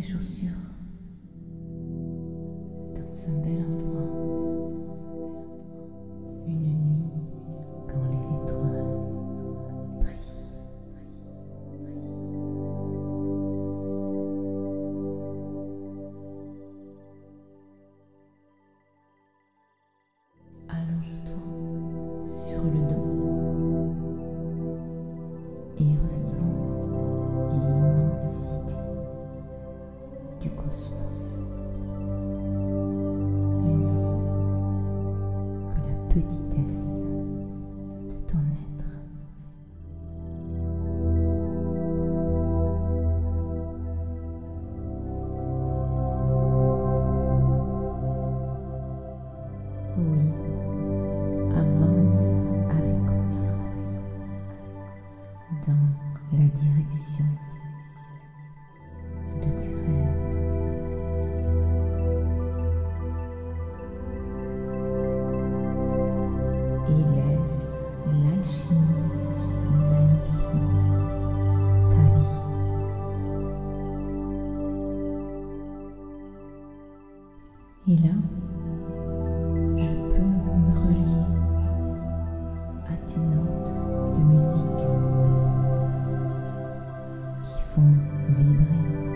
chaussures dans un bel endroit. Une nuit quand les étoiles brillent. Allonge-toi. petitesse. et laisse l'alchimie magnifier ta vie. Et là, je peux me relier à tes notes de musique qui font vibrer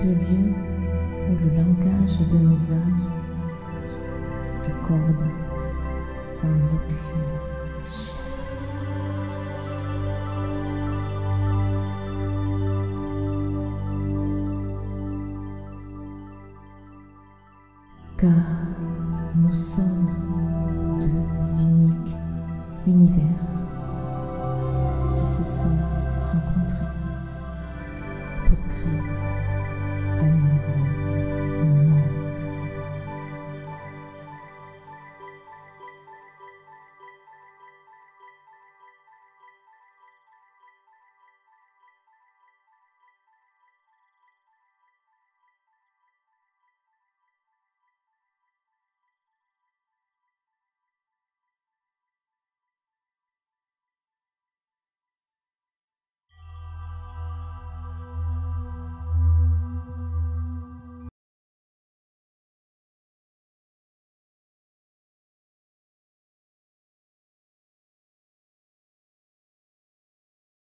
Ce lieu où le langage de nos âmes s'accorde sans aucune. Car nous sommes deux uniques univers